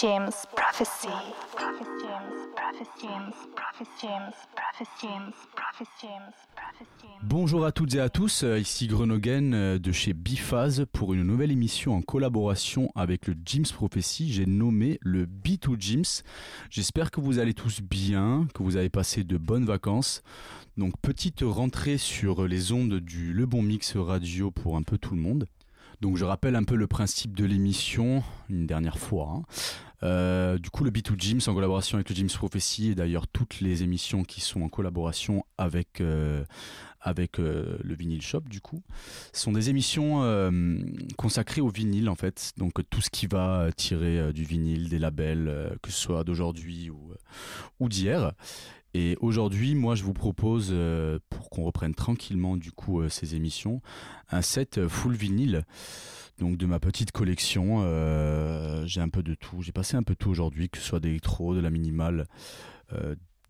James Prophecy. Bonjour à toutes et à tous, euh, ici Grenogen euh, de chez Biphase pour une nouvelle émission en collaboration avec le James Prophecy. J'ai nommé le B2 James. J'espère que vous allez tous bien, que vous avez passé de bonnes vacances. Donc petite rentrée sur les ondes du Le Bon Mix Radio pour un peu tout le monde. Donc je rappelle un peu le principe de l'émission une dernière fois. hein. Euh, du coup, le B2 Gyms en collaboration avec le Gyms Prophecy et d'ailleurs toutes les émissions qui sont en collaboration avec euh, avec euh, le Vinyl Shop du coup sont des émissions consacrées au vinyle en fait. Donc tout ce qui va tirer du vinyle, des labels, que ce soit d'aujourd'hui ou ou d'hier. Et aujourd'hui, moi, je vous propose, euh, pour qu'on reprenne tranquillement du coup euh, ces émissions, un set euh, full vinyle. Donc de ma petite collection, j'ai un peu de tout. J'ai passé un peu de tout aujourd'hui, que ce soit d'électro, de la minimale,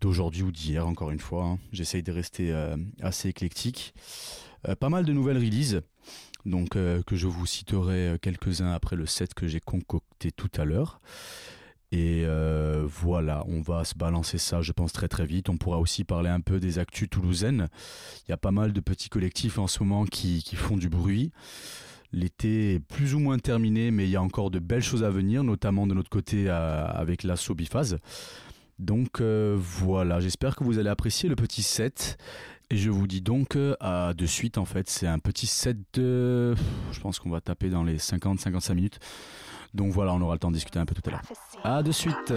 d'aujourd'hui ou d'hier, encore une fois. hein. J'essaye de rester assez éclectique. Pas mal de nouvelles releases, donc que je vous citerai quelques-uns après le set que j'ai concocté tout à l'heure. Et euh, voilà, on va se balancer ça, je pense, très très vite. On pourra aussi parler un peu des actus toulousaines. Il y a pas mal de petits collectifs en ce moment qui, font du bruit. L'été est plus ou moins terminé, mais il y a encore de belles choses à venir, notamment de notre côté euh, avec l'assaut Biphase. Donc euh, voilà, j'espère que vous allez apprécier le petit set. Et je vous dis donc à de suite, en fait, c'est un petit set de... Je pense qu'on va taper dans les 50-55 minutes. Donc voilà, on aura le temps de discuter un peu tout à l'heure. À de suite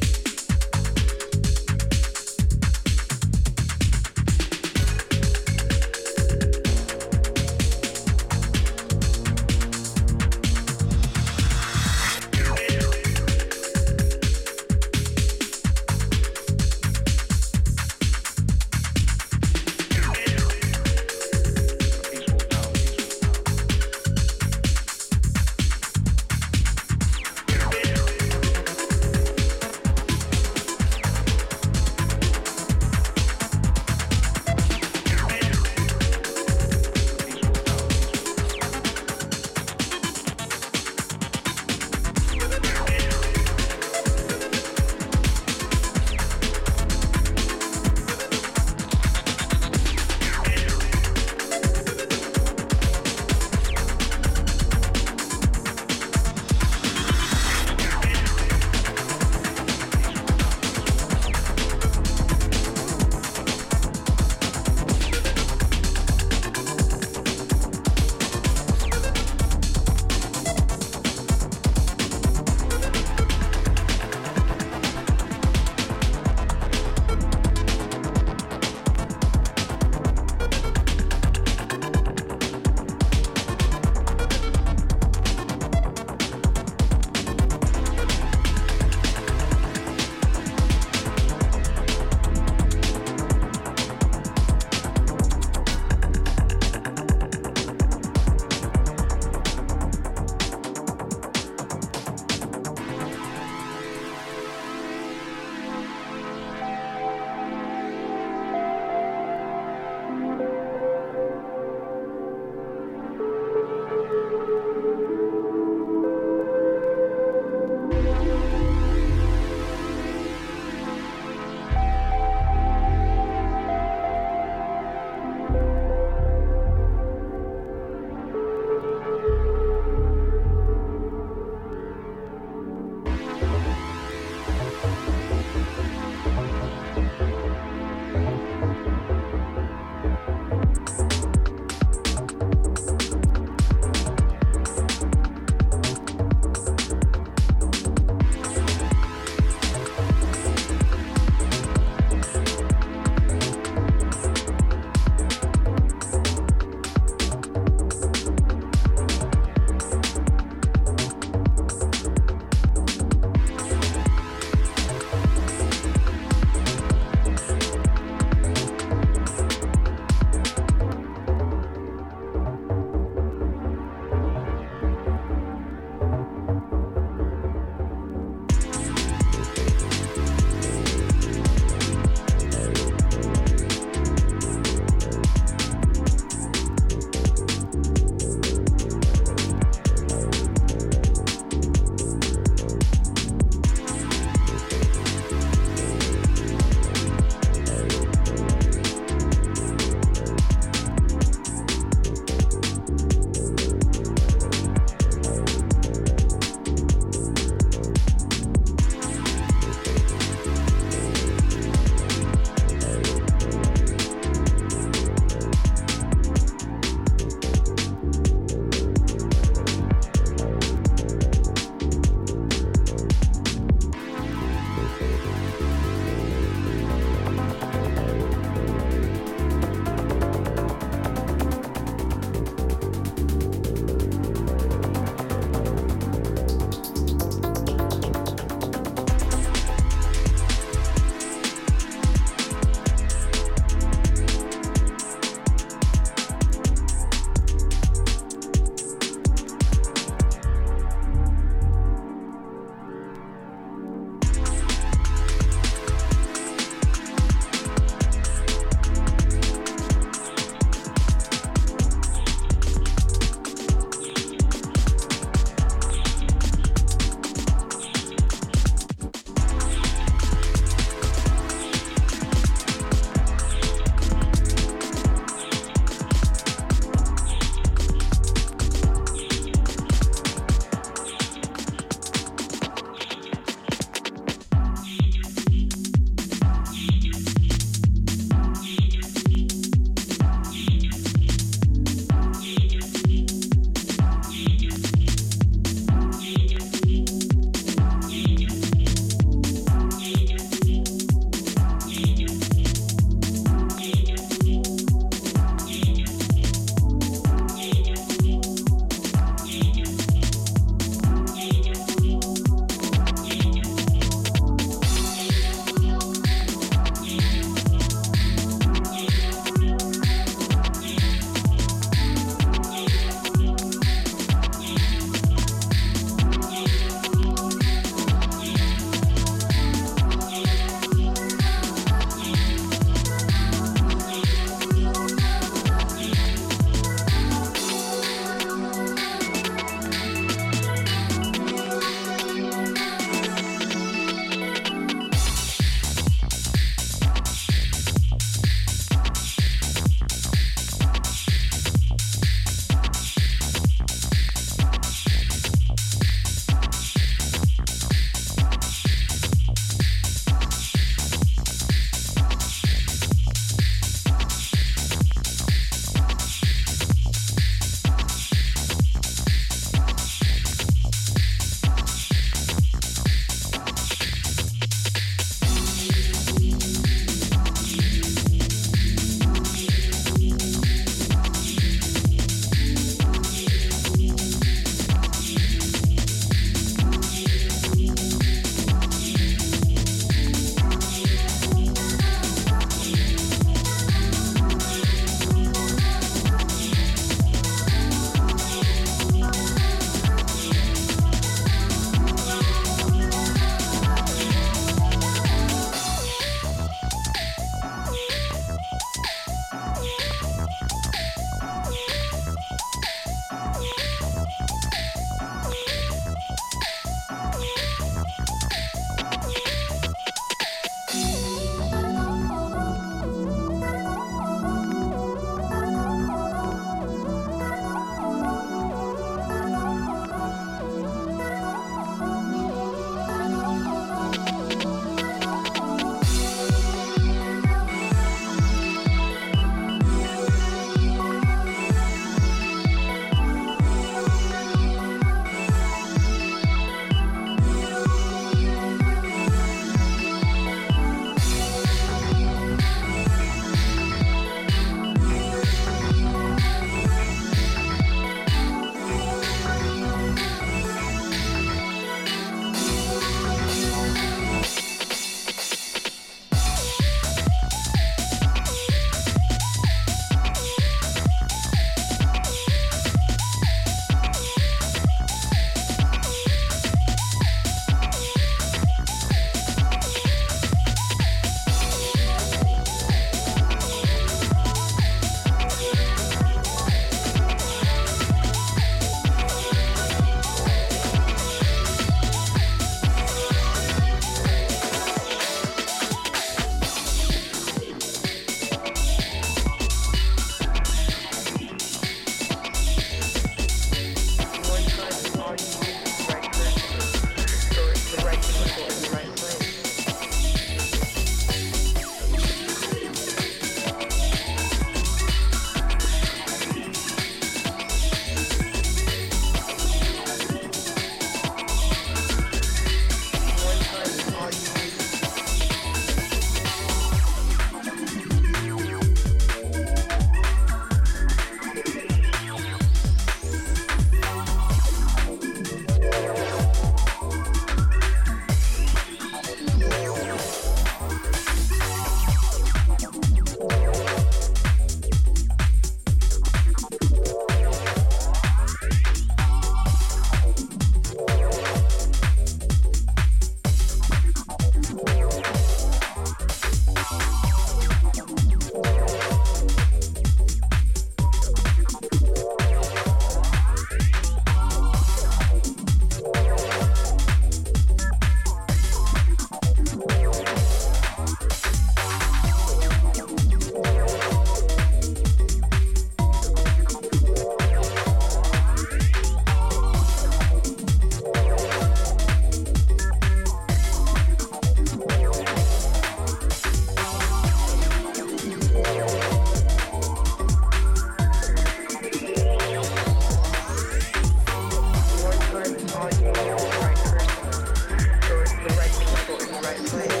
right.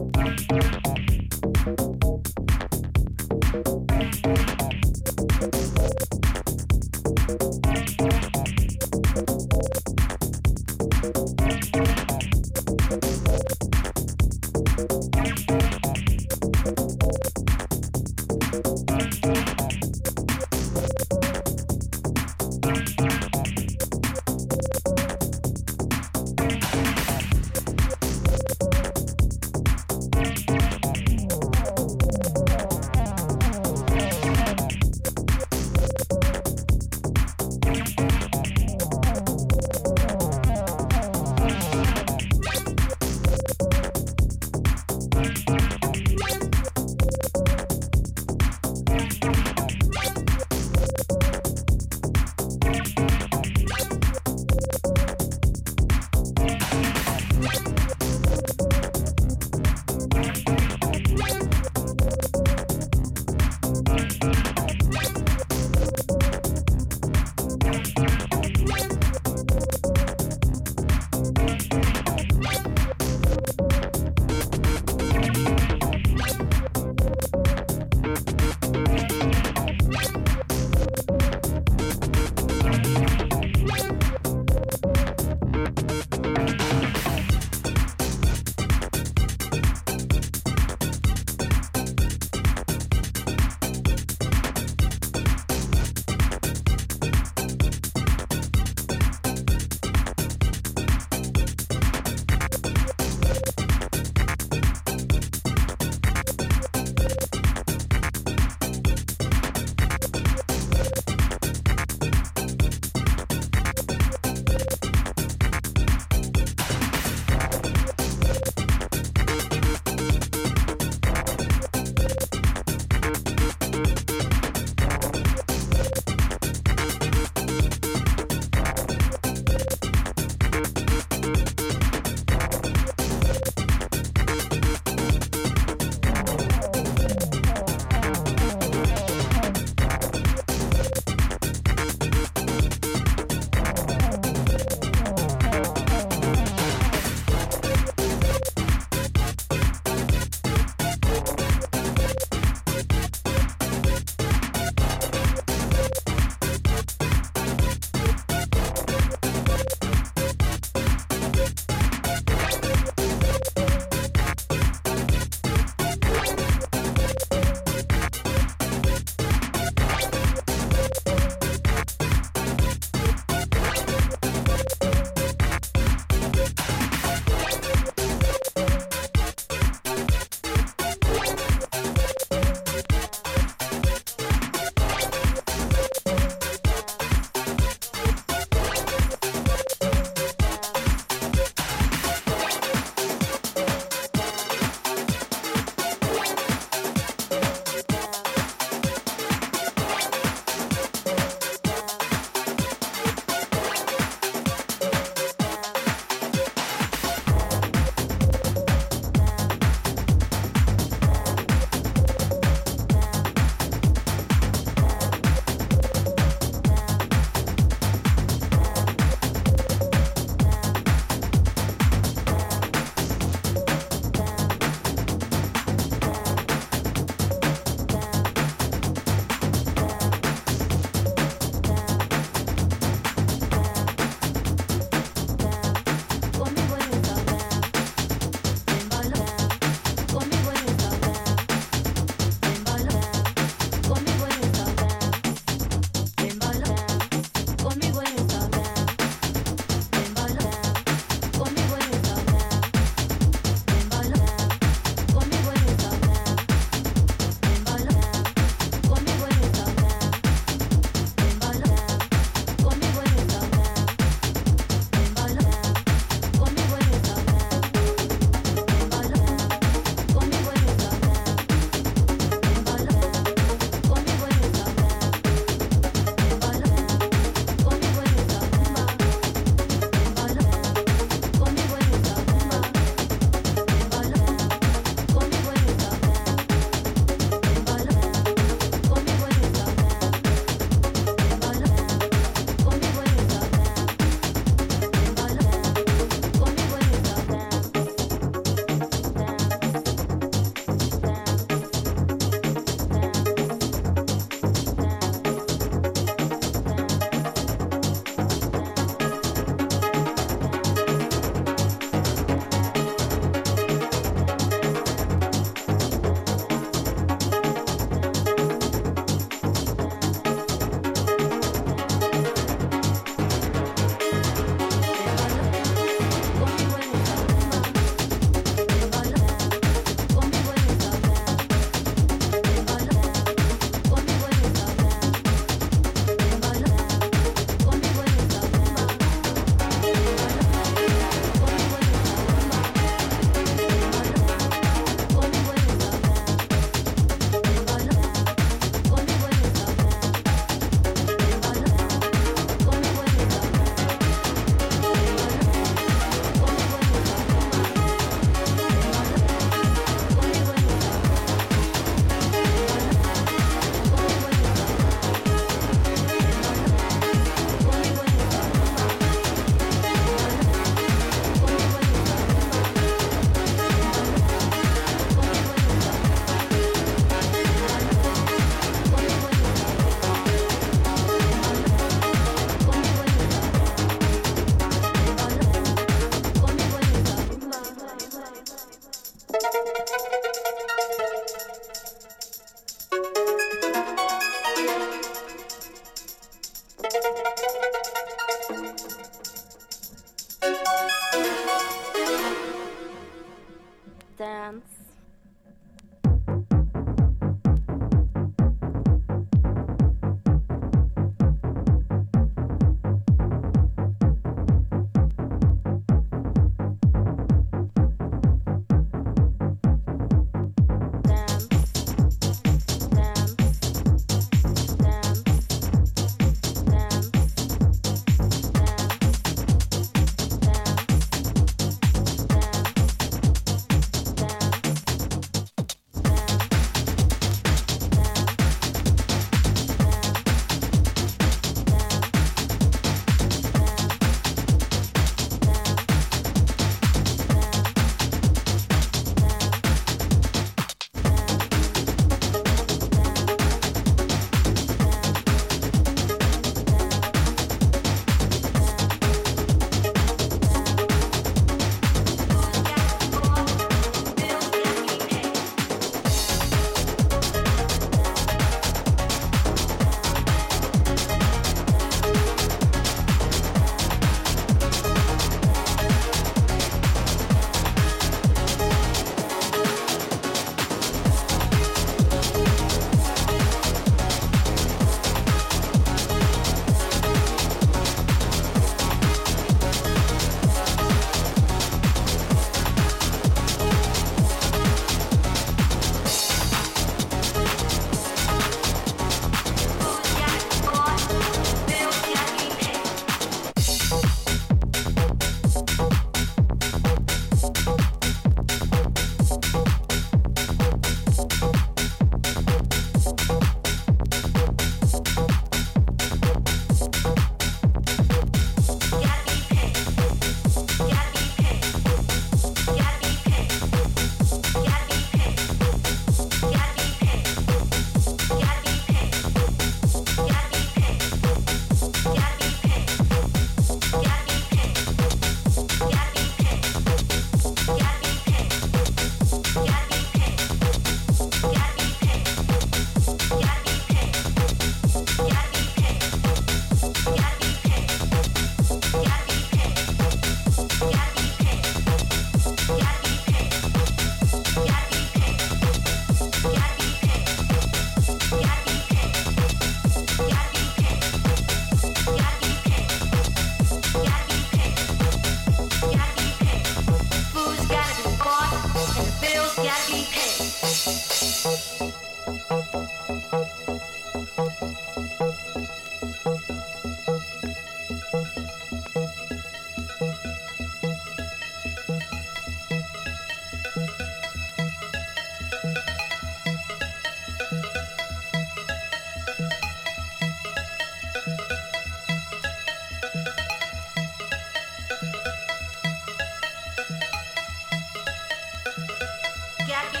social y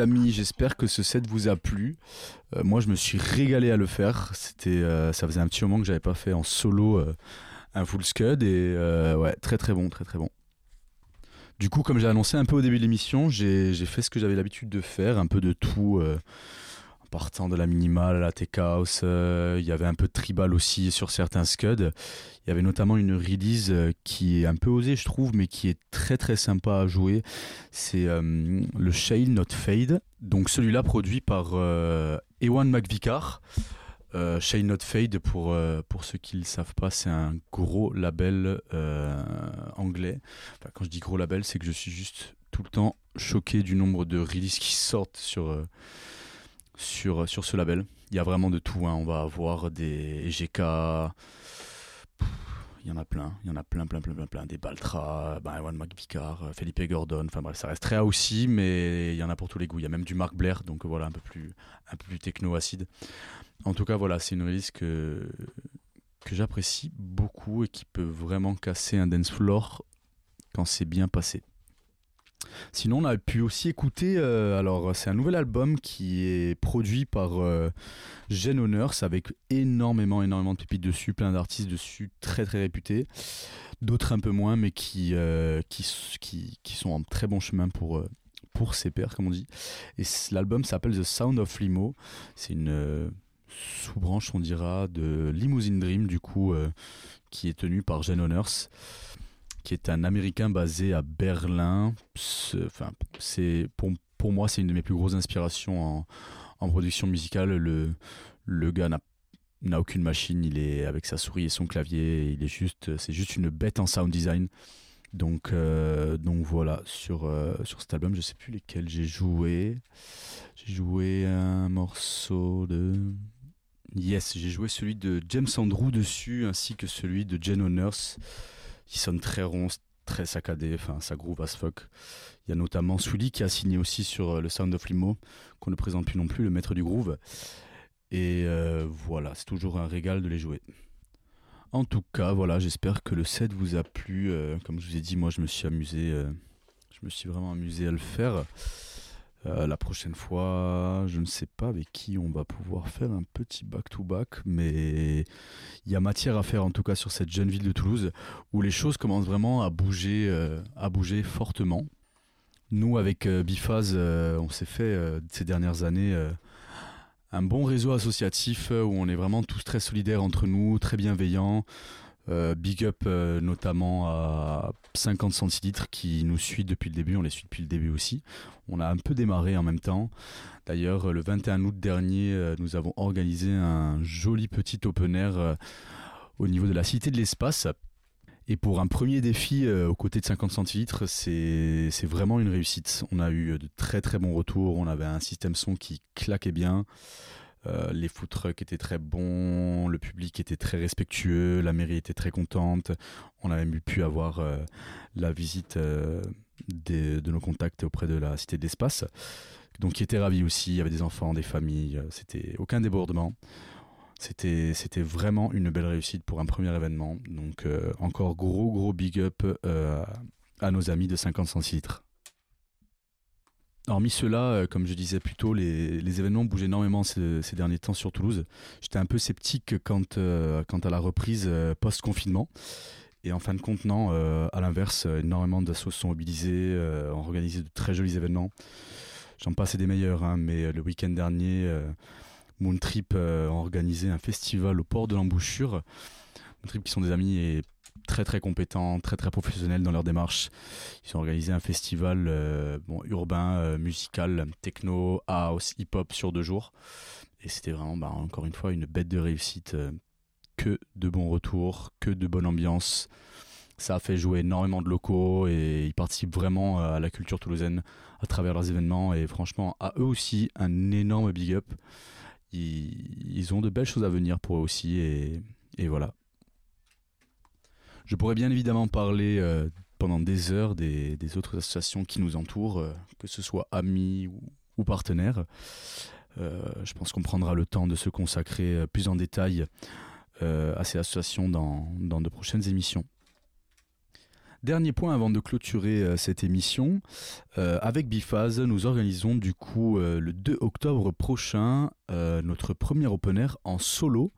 amis, j'espère que ce set vous a plu. Euh, moi je me suis régalé à le faire. C'était, euh, ça faisait un petit moment que j'avais pas fait en solo euh, un full scud et ouais très très bon, très très bon. Du coup comme j'ai annoncé un peu au début de l'émission, j'ai fait ce que j'avais l'habitude de faire, un peu de tout partant de la minimale à la tech house, euh, il y avait un peu de tribal aussi sur certains scuds. Il y avait notamment une release euh, qui est un peu osée, je trouve, mais qui est très très sympa à jouer. C'est euh, le Shale Not Fade. Donc celui-là produit par Ewan McVicar. Euh, Shale Not Fade, pour, pour ceux qui ne le savent pas, c'est un gros label anglais. quand je dis gros label, c'est que je suis juste tout le temps choqué du nombre de releases qui sortent sur, sur, sur ce label. Il y a vraiment de tout. Hein. On va avoir des GK. Il y en a plein, il y en a plein, plein, plein, plein, plein. Des Baltra, ben, Ewan McVicar, euh, Felipe Gordon. Enfin bref, ça reste très aussi, mais il y en a pour tous les goûts. Il y a même du Mark Blair, donc voilà, un peu plus, un peu plus techno-acide. En tout cas, voilà, c'est une release que, que j'apprécie beaucoup et qui peut vraiment casser un dance floor quand c'est bien passé. Sinon, on a pu aussi écouter. Euh, alors, c'est un nouvel album qui est produit par euh, Gen Honors avec énormément, énormément de pépites dessus, plein d'artistes dessus, très très réputés. D'autres un peu moins, mais qui, euh, qui, qui, sont en très bon chemin pour, pour ses pairs, comme on dit. Et l'album s'appelle The Sound of Limo. C'est une sous-branche, on dira, de Limousine Dream, du coup, qui est tenue par Gen Honors qui est un Américain basé à Berlin. Enfin, c'est pour, moi, c'est une de mes plus grosses inspirations en, en production musicale. Le, le gars n'a n'a aucune machine, il est avec sa souris et son clavier, il est juste, c'est juste une bête en sound design. Donc, euh, donc voilà, sur, euh, sur cet album, je sais plus lesquels j'ai joué. J'ai joué un morceau de. Yes, j'ai joué celui de James Andrew dessus, ainsi que celui de Jen O'Nurse qui sonne très rond, très saccadé, enfin ça groove as fuck. Il y a notamment Sully qui a signé aussi sur euh, le Sound of Limo, qu'on ne présente plus non plus, le maître du groove. Et euh, voilà, c'est toujours un régal de les jouer. En tout cas, voilà, j'espère que le set vous a plu. Euh, comme je vous ai dit, moi je me suis amusé, je me suis vraiment amusé à le faire. Euh, la prochaine fois, je ne sais pas avec qui on va pouvoir faire un petit back-to-back, mais il y a matière à faire en tout cas sur cette jeune ville de Toulouse où les choses commencent vraiment à bouger, euh, à bouger fortement. Nous, avec euh, Bifaz, on s'est fait ces dernières années un bon réseau associatif où on est vraiment tous très solidaires entre nous, très bienveillants. Euh, big up euh, notamment à 50 centilitres qui nous suit depuis le début, on les suit depuis le début aussi. On a un peu démarré en même temps. D'ailleurs, le 21 août dernier, euh, nous avons organisé un joli petit open air au niveau de la Cité de l'Espace. Et pour un premier défi aux côtés de 50 centilitres, c'est vraiment une réussite. On a eu de très très bons retours, on avait un système son qui claquait bien. Euh, les food trucks étaient très bons, le public était très respectueux, la mairie était très contente. On a même pu avoir euh, la visite euh, de nos contacts auprès de la Cité de l'Espace, donc qui étaient ravis aussi. Il y avait des enfants, des familles, c'était aucun débordement. C'était, c'était vraiment une belle réussite pour un premier événement. Donc encore gros gros big up à nos amis de 50 centilitres. Hormis cela, euh, comme je disais plus tôt, les, événements bougent énormément ces, derniers temps sur Toulouse. J'étais un peu sceptique quant, euh, à la reprise euh, post-confinement. Et en fin de compte, non, à l'inverse, énormément d'associations sont mobilisés, ont organisé de très jolis événements. J'en passe des meilleurs, hein, mais le week-end dernier, Moontrip a organisé un festival au port de l'embouchure. Moontrip qui sont des amis et très très compétents, très très professionnels dans leur démarche. Ils ont organisé un festival euh, bon, urbain, euh, musical, techno, house, hip-hop sur deux jours. Et c'était vraiment, bah, encore une fois, une bête de réussite. Euh, que de bons retours, que de bonne ambiance. Ça a fait jouer énormément de locaux et ils participent vraiment à la culture toulousaine à travers leurs événements. Et franchement, à eux aussi, un énorme big up. Ils, ont de belles choses à venir pour eux aussi. et voilà, je pourrais bien évidemment parler euh, pendant des heures des, autres associations qui nous entourent, euh, que ce soit amis ou, partenaires. Euh, je pense qu'on prendra le temps de se consacrer plus en détail à ces associations dans, dans, de prochaines émissions. Dernier point avant de clôturer cette émission, avec Bifaz, nous organisons du coup le 2 octobre prochain notre premier open air en solo.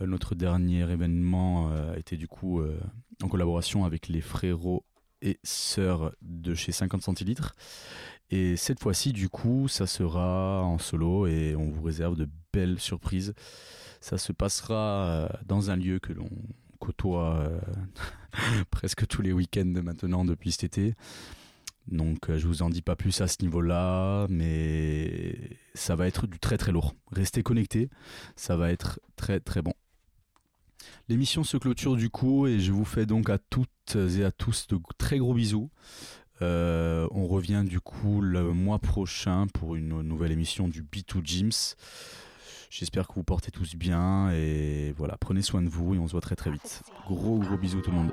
Euh, notre dernier événement euh, était du coup euh, en collaboration avec les frérots et sœurs de chez 50 centilitres. Et cette fois-ci, du coup, ça sera en solo et on vous réserve de belles surprises. Ça se passera dans un lieu que l'on côtoie presque tous les week-ends maintenant depuis cet été. Donc je vous en dis pas plus à ce niveau-là, mais ça va être du très très lourd. Restez connectés, ça va être très très bon. L'émission se clôture du coup et je vous fais donc à toutes et à tous de très gros bisous. Euh, on revient du coup le mois prochain pour une nouvelle émission du B2 Gyms. J'espère que vous portez tous bien et voilà, prenez soin de vous et on se voit très très vite. Gros gros bisous tout le monde.